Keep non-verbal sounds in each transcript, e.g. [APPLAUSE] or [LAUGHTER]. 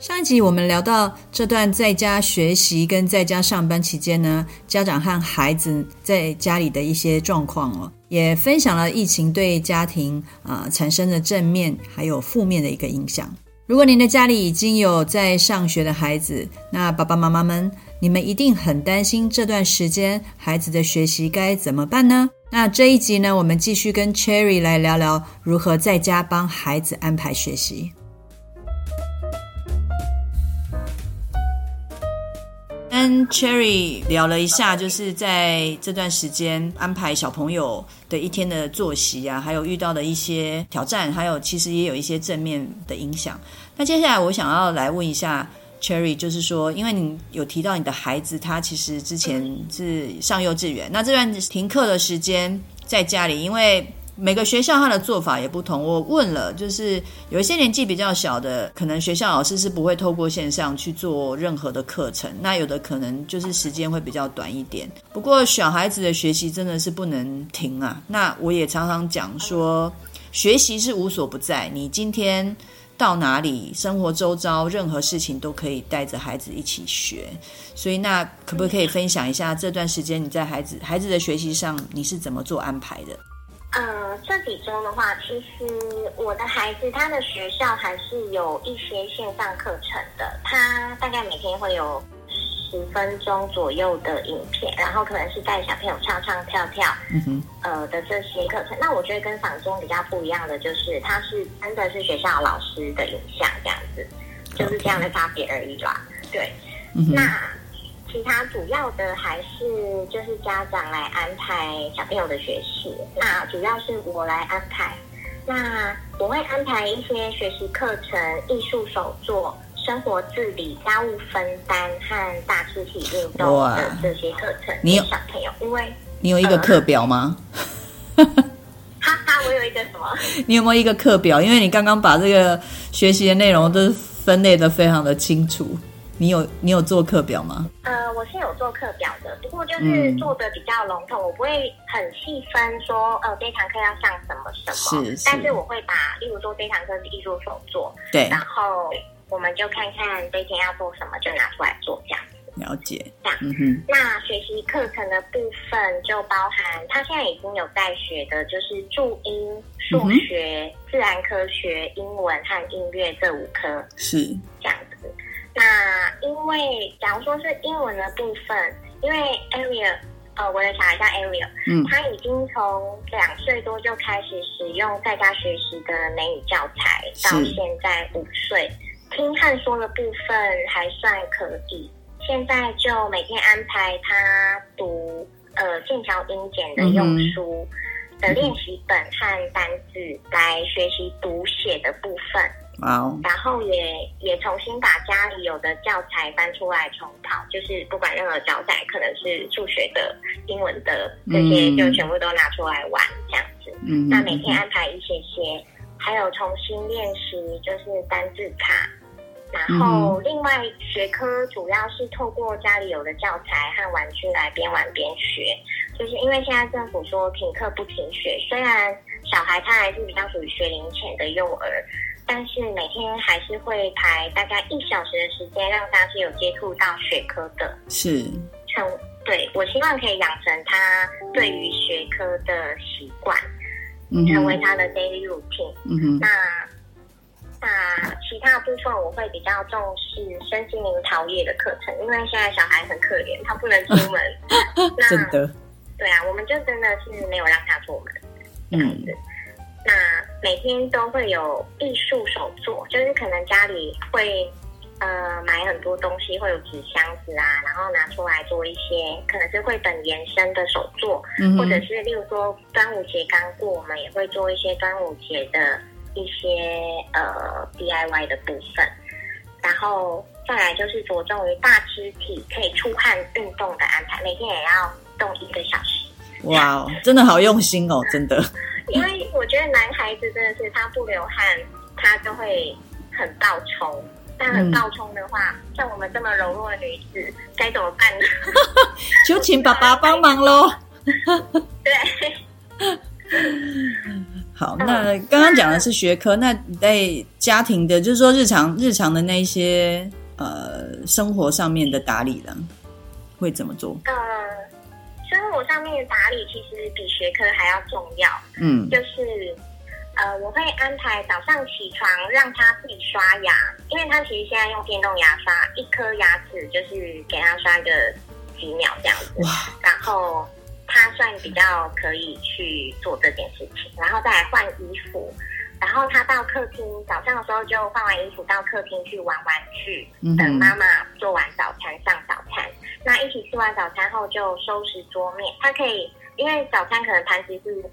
上一集我们聊到这段在家学习跟在家上班期间呢，家长和孩子在家里的一些状况哦，也分享了疫情对家庭啊、呃、产生的正面还有负面的一个影响。如果您的家里已经有在上学的孩子，那爸爸妈妈们，你们一定很担心这段时间孩子的学习该怎么办呢？那这一集呢，我们继续跟 Cherry 来聊聊如何在家帮孩子安排学习。跟 Cherry 聊了一下，就是在这段时间安排小朋友的一天的作息啊，还有遇到的一些挑战，还有其实也有一些正面的影响。那接下来我想要来问一下 Cherry，就是说，因为你有提到你的孩子，他其实之前是上幼稚园，那这段停课的时间在家里，因为。每个学校他的做法也不同。我问了，就是有一些年纪比较小的，可能学校老师是不会透过线上去做任何的课程。那有的可能就是时间会比较短一点。不过小孩子的学习真的是不能停啊。那我也常常讲说，学习是无所不在。你今天到哪里，生活周遭任何事情都可以带着孩子一起学。所以那可不可以分享一下这段时间你在孩子孩子的学习上你是怎么做安排的？呃，这几周的话，其实我的孩子他的学校还是有一些线上课程的，他大概每天会有十分钟左右的影片，然后可能是带小朋友唱唱跳跳，嗯哼，呃的这些课程。那我觉得跟坊间比较不一样的就是，他是真的是学校老师的影像这样子，就是这样的差别而已啦。对，嗯，那。其他主要的还是就是家长来安排小朋友的学习，那主要是我来安排。那我会安排一些学习课程、艺术手作、生活自理、家务分担和大肢体运动的这些课程给小朋友。因为你有一个课表吗？[LAUGHS] 哈哈，我有一个什么？你有没有一个课表？因为你刚刚把这个学习的内容都分类的非常的清楚。你有你有做课表吗？呃，我是有做课表的，不过就是做的比较笼统，嗯、我不会很细分说，呃，这堂课要上什么什么。是，是。但是我会把，例如说这堂课是艺术手作，对，然后我们就看看这天要做什么，就拿出来做这样子。了解。这样。嗯哼。那学习课程的部分就包含他现在已经有在学的，就是注音、数学、嗯、自然科学、英文和音乐这五科。是。这样子。那因为，假如说是英文的部分，因为 Ariel，呃，我的小孩叫 Ariel，嗯，他已经从两岁多就开始使用在家学习的美语教材，到现在五岁，听和说的部分还算可以。现在就每天安排他读呃剑桥英检的用书的练习本和单字，来学习读写的部分。然后也也重新把家里有的教材搬出来重考，就是不管任何教材，可能是数学的、英文的这些，就全部都拿出来玩这样子。Mm hmm. 那每天安排一些些，还有重新练习就是单字卡。然后另外学科主要是透过家里有的教材和玩具来边玩边学，就是因为现在政府说停课不停学，虽然小孩他还是比较属于学龄前的幼儿。但是每天还是会排大概一小时的时间，让他是有接触到学科的。是，成对我希望可以养成他对于学科的习惯，嗯、成为他的 daily routine。嗯哼。那那其他部分我会比较重视身心灵陶冶的课程，因为现在小孩很可怜，他不能出门。那 [LAUGHS] 真的。对啊，我们就真的是没有让他出门。嗯。那每天都会有艺术手作，就是可能家里会呃买很多东西，会有纸箱子啊，然后拿出来做一些可能是绘本延伸的手作，嗯、或者是例如说端午节刚过，我们也会做一些端午节的一些呃 DIY 的部分，然后再来就是着重于大肢体可以出汗运动的安排，每天也要动一个小时。哇，真的好用心哦，真的。因为我觉得男孩子真的是他不流汗，他就会很暴冲。但很暴冲的话，嗯、像我们这么柔弱的女子该怎么办呢？[LAUGHS] 就请爸爸帮忙喽。[LAUGHS] 对。好，那刚刚讲的是学科，那在家庭的，就是说日常日常的那些呃生活上面的打理呢，会怎么做？上面的打理其实比学科还要重要。嗯，就是。呃，我会安排早上起床让他自己刷牙，因为他其实现在用电动牙刷，一颗牙齿就是给他刷个几秒这样子，然后他算比较可以去做这件事情，然后再来换衣服，然后他到客厅早上的时候就换完衣服到客厅去玩玩具，等妈妈做完早餐上早餐，那一起吃完早餐后就收拾桌面，他可以因为早餐可能盘子是。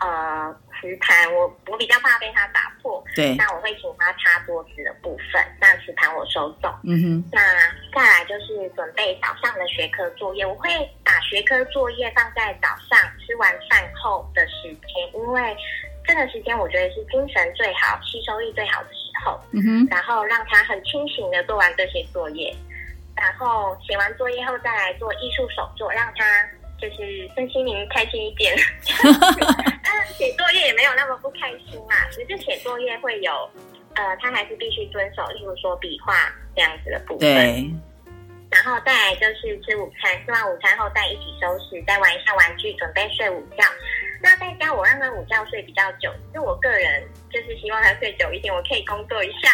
呃，瓷盘我我比较怕被他打破，对，那我会请他擦桌子的部分，那瓷盘我收走。嗯哼，那再来就是准备早上的学科作业，我会把学科作业放在早上吃完饭后的时间，因为这个时间我觉得是精神最好、吸收力最好的时候。嗯哼，然后让他很清醒的做完这些作业，然后写完作业后再来做艺术手作，让他。就是身心灵开心一点，[LAUGHS] 但写作业也没有那么不开心嘛。只是写作业会有，呃，他还是必须遵守，例如说笔画这样子的部分。对。然后再来就是吃午餐，吃完午餐后再一起收拾，再玩一下玩具，准备睡午觉。那在家我让他午觉睡比较久，因为我个人就是希望他睡久一点，我可以工作一下，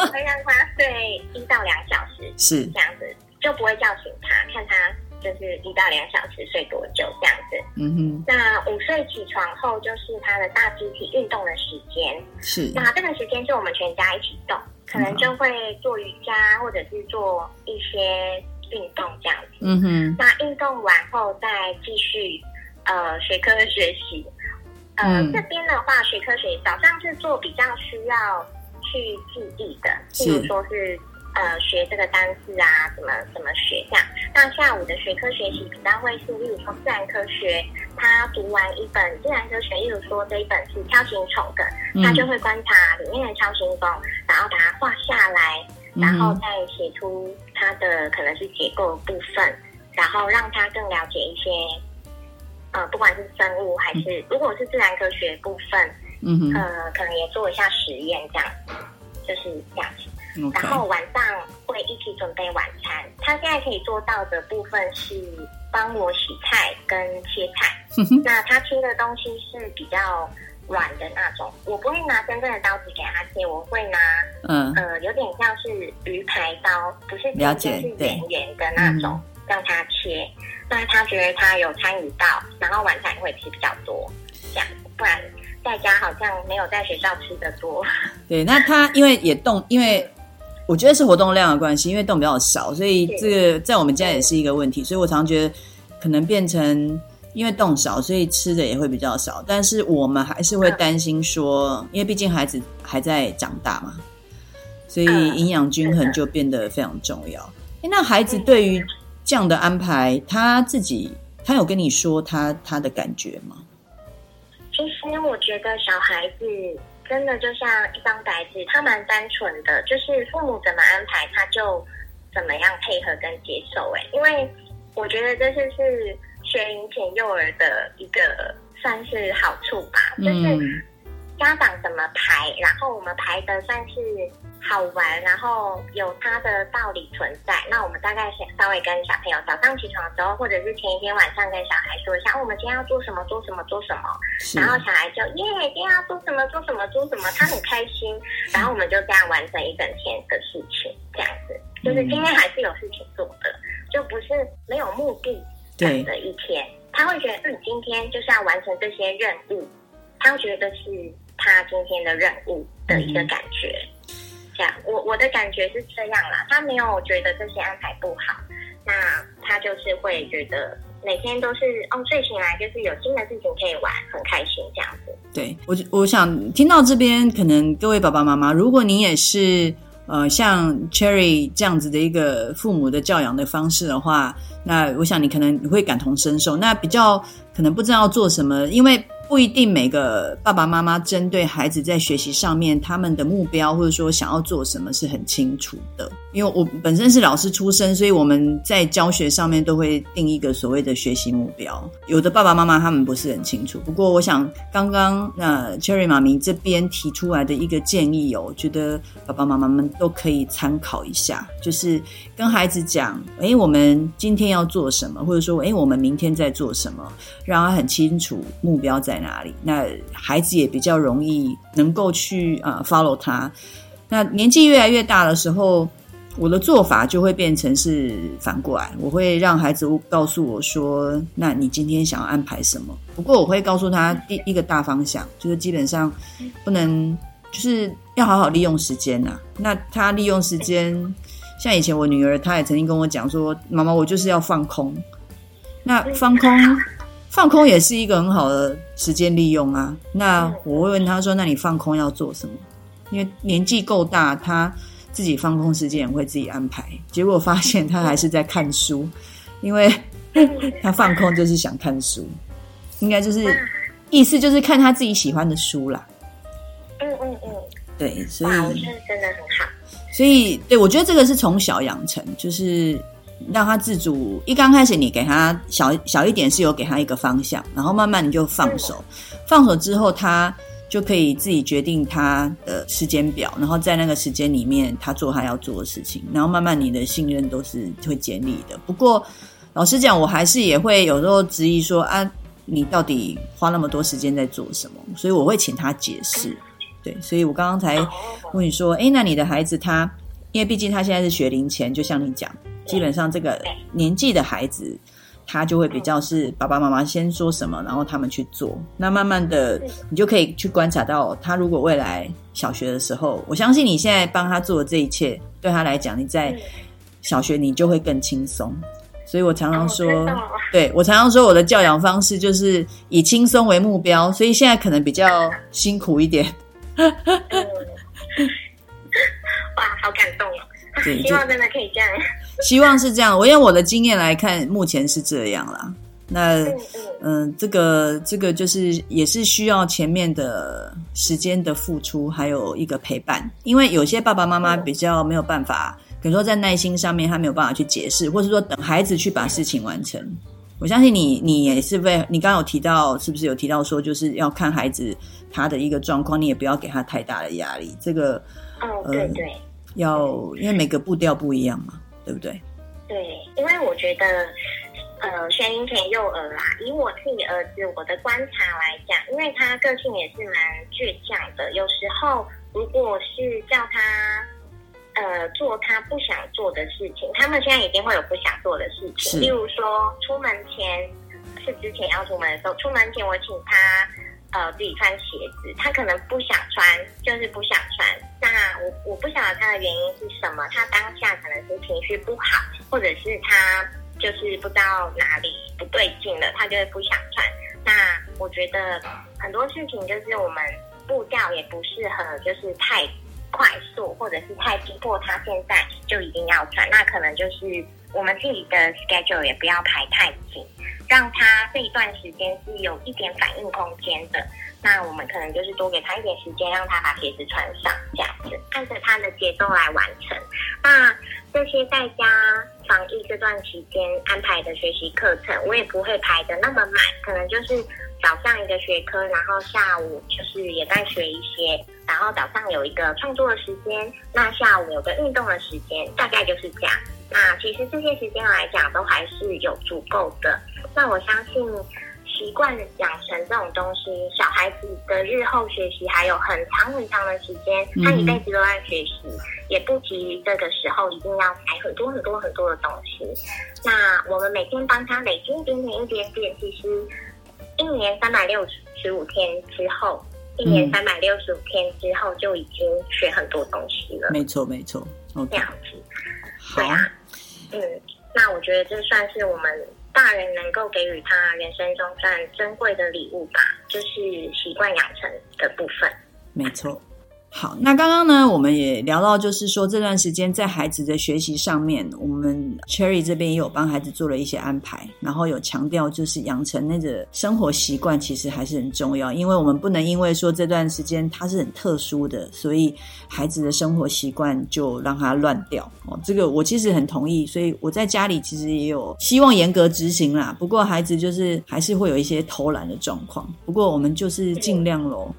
我会让他睡一到两小时，[LAUGHS] 是这样子，就不会叫醒他，看他。就是一到两小时睡多久这样子，嗯哼。那午睡起床后就是他的大肢体运动的时间，是。那这个时间是我们全家一起动，可能就会做瑜伽或者是做一些运动这样子，嗯哼。那运动完后再继续呃学科学习，呃、嗯、这边的话学科学习早上是做比较需要去记忆的，譬如说是。呃，学这个单词啊，怎么怎么学这样。那下午的学科学习比较会是，例如说自然科学，他读完一本自然科学，例如说这一本是锹形虫的，他就会观察里面的锹形虫，然后把它画下来，然后再写出它的可能是结构部分，然后让他更了解一些，呃，不管是生物还是如果是自然科学部分，嗯呃，可能也做一下实验这样，就是这样子。然后晚上会一起准备晚餐。他现在可以做到的部分是帮我洗菜跟切菜。那他切的东西是比较软的那种，我不会拿真正的刀子给他切，我会拿嗯呃有点像是鱼排刀，不是了解是圆圆的那种，让他切。那他觉得他有参与到，然后晚餐也会吃比较多，这样，不然在家好像没有在学校吃的多。[LAUGHS] 对，那他因为也动，因为。我觉得是活动量的关系，因为动比较少，所以这个在我们家也是一个问题。所以我常常觉得，可能变成因为动少，所以吃的也会比较少。但是我们还是会担心说，因为毕竟孩子还在长大嘛，所以营养均衡就变得非常重要。诶，那孩子对于这样的安排，他自己他有跟你说他他的感觉吗？其实我觉得小孩子。真的就像一张白纸，他蛮单纯的，就是父母怎么安排，他就怎么样配合跟接受。哎，因为我觉得这就是学龄前幼儿的一个算是好处吧，就是家长怎么排，然后我们排的算是。好玩，然后有它的道理存在。那我们大概先稍微跟小朋友早上起床的时候，或者是前一天晚上跟小孩说一下，我们今天要做什么，做什么，做什么。然后小孩就耶，今天要做什么，做什么，做什么，他很开心。然后我们就这样完成一整天的事情，这样子，就是今天还是有事情做的，就不是没有目的的一天。他会觉得，嗯，今天就是要完成这些任务，他会觉得是他今天的任务的一个感觉。这我我的感觉是这样啦，他没有觉得这些安排不好，那他就是会觉得每天都是哦，睡醒来就是有新的事情可以玩，很开心这样子。对，我我想听到这边，可能各位爸爸妈妈，如果你也是呃像 Cherry 这样子的一个父母的教养的方式的话，那我想你可能你会感同身受，那比较可能不知道做什么，因为。不一定每个爸爸妈妈针对孩子在学习上面，他们的目标或者说想要做什么是很清楚的。因为我本身是老师出身，所以我们在教学上面都会定一个所谓的学习目标。有的爸爸妈妈他们不是很清楚。不过我想刚刚那 Cherry 妈咪这边提出来的一个建议哦，我觉得爸爸妈妈们都可以参考一下，就是跟孩子讲，诶，我们今天要做什么，或者说，诶，我们明天在做什么，让他很清楚目标在哪里？那孩子也比较容易能够去啊 follow 他。那年纪越来越大的时候，我的做法就会变成是反过来，我会让孩子告诉我说：“那你今天想要安排什么？”不过我会告诉他第一个大方向，就是基本上不能，就是要好好利用时间呐。那他利用时间，像以前我女儿，她也曾经跟我讲说：“妈妈，我就是要放空。”那放空。放空也是一个很好的时间利用啊。那我会问他说：“那你放空要做什么？”因为年纪够大，他自己放空时间也会自己安排。结果发现他还是在看书，因为他放空就是想看书，应该就是意思就是看他自己喜欢的书啦。嗯嗯嗯，对，所以真的很好。所以，对，我觉得这个是从小养成，就是。让他自主，一刚开始你给他小小一点是有给他一个方向，然后慢慢你就放手，放手之后他就可以自己决定他的时间表，然后在那个时间里面他做他要做的事情，然后慢慢你的信任都是会建立的。不过老实讲，我还是也会有时候质疑说啊，你到底花那么多时间在做什么？所以我会请他解释。对，所以我刚刚才问你说，诶，那你的孩子他，因为毕竟他现在是学龄前，就像你讲。基本上这个年纪的孩子，他就会比较是爸爸妈妈先说什么，然后他们去做。那慢慢的，你就可以去观察到，他如果未来小学的时候，我相信你现在帮他做的这一切，对他来讲，你在小学你就会更轻松。所以我常常说，对，我常常说我的教养方式就是以轻松为目标，所以现在可能比较辛苦一点。哇，好感动哦！希望真的可以这样。希望是这样，我用我的经验来看，目前是这样啦。那嗯，嗯，这个这个就是也是需要前面的时间的付出，还有一个陪伴。因为有些爸爸妈妈比较没有办法，比如说在耐心上面，他没有办法去解释，或是说等孩子去把事情完成。我相信你，你也是为你刚刚有提到，是不是有提到说，就是要看孩子他的一个状况，你也不要给他太大的压力。这个哦，对对，呃，要因为每个步调不一样嘛。对不对？对，因为我觉得，呃，学龄前幼儿啦，以我自己儿子我的观察来讲，因为他个性也是蛮倔强的，有时候如果是叫他，呃，做他不想做的事情，他们现在一定会有不想做的事情，例如说出门前是之前要出门的时候，出门前我请他。呃，自己穿鞋子，他可能不想穿，就是不想穿。那我我不晓得他的原因是什么，他当下可能是情绪不好，或者是他就是不知道哪里不对劲了，他就是不想穿。那我觉得很多事情就是我们步调也不适合，就是太快速，或者是太逼迫他现在就一定要穿。那可能就是我们自己的 schedule 也不要排太紧。让他这一段时间是有一点反应空间的，那我们可能就是多给他一点时间，让他把鞋子穿上，这样子按着他的节奏来完成。那这些在家防疫这段期间安排的学习课程，我也不会排的那么满，可能就是早上一个学科，然后下午就是也在学一些，然后早上有一个创作的时间，那下午有个运动的时间，大概就是这样。那其实这些时间来讲，都还是有足够的。那我相信，习惯养成这种东西，小孩子的日后学习还有很长很长的时间，他一辈子都在学习，也不急于这个时候一定要买很多很多很多的东西。那我们每天帮他累积一点点一点点，其实一年三百六十五天之后，一年三百六十五天之后就已经学很多东西了。没错，没错。Okay. 这样子，对啊，嗯，那我觉得这算是我们大人能够给予他人生中算珍贵的礼物吧，就是习惯养成的部分。没错。好，那刚刚呢，我们也聊到，就是说这段时间在孩子的学习上面，我们 Cherry 这边也有帮孩子做了一些安排，然后有强调，就是养成那个生活习惯，其实还是很重要，因为我们不能因为说这段时间它是很特殊的，所以孩子的生活习惯就让它乱掉哦。这个我其实很同意，所以我在家里其实也有希望严格执行啦。不过孩子就是还是会有一些偷懒的状况，不过我们就是尽量喽。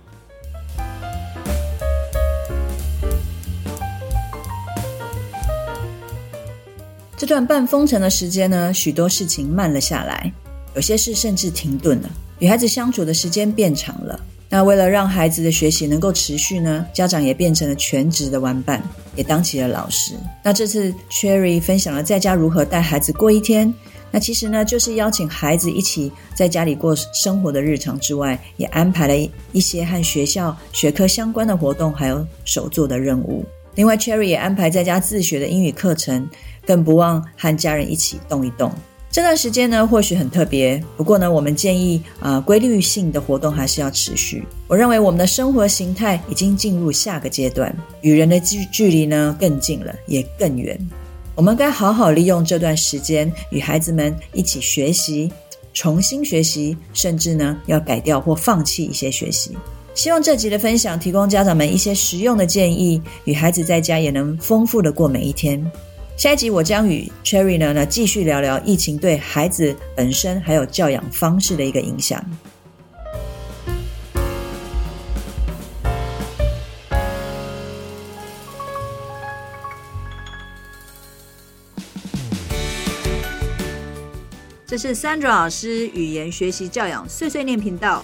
这段半封城的时间呢，许多事情慢了下来，有些事甚至停顿了。与孩子相处的时间变长了。那为了让孩子的学习能够持续呢，家长也变成了全职的玩伴，也当起了老师。那这次 Cherry 分享了在家如何带孩子过一天。那其实呢，就是邀请孩子一起在家里过生活的日常之外，也安排了一些和学校学科相关的活动，还有手作的任务。另外，Cherry 也安排在家自学的英语课程。更不忘和家人一起动一动。这段时间呢，或许很特别，不过呢，我们建议啊、规律性的活动还是要持续。我认为我们的生活形态已经进入下个阶段，与人的距距离呢更近了，也更远。我们该好好利用这段时间，与孩子们一起学习，重新学习，甚至呢要改掉或放弃一些学习。希望这集的分享提供家长们一些实用的建议，与孩子在家也能丰富的过每一天。下一集我将与 Cherry 呢呢继续聊聊疫情对孩子本身还有教养方式的一个影响。这是 Sandra 老师语言学习教养碎碎念频道，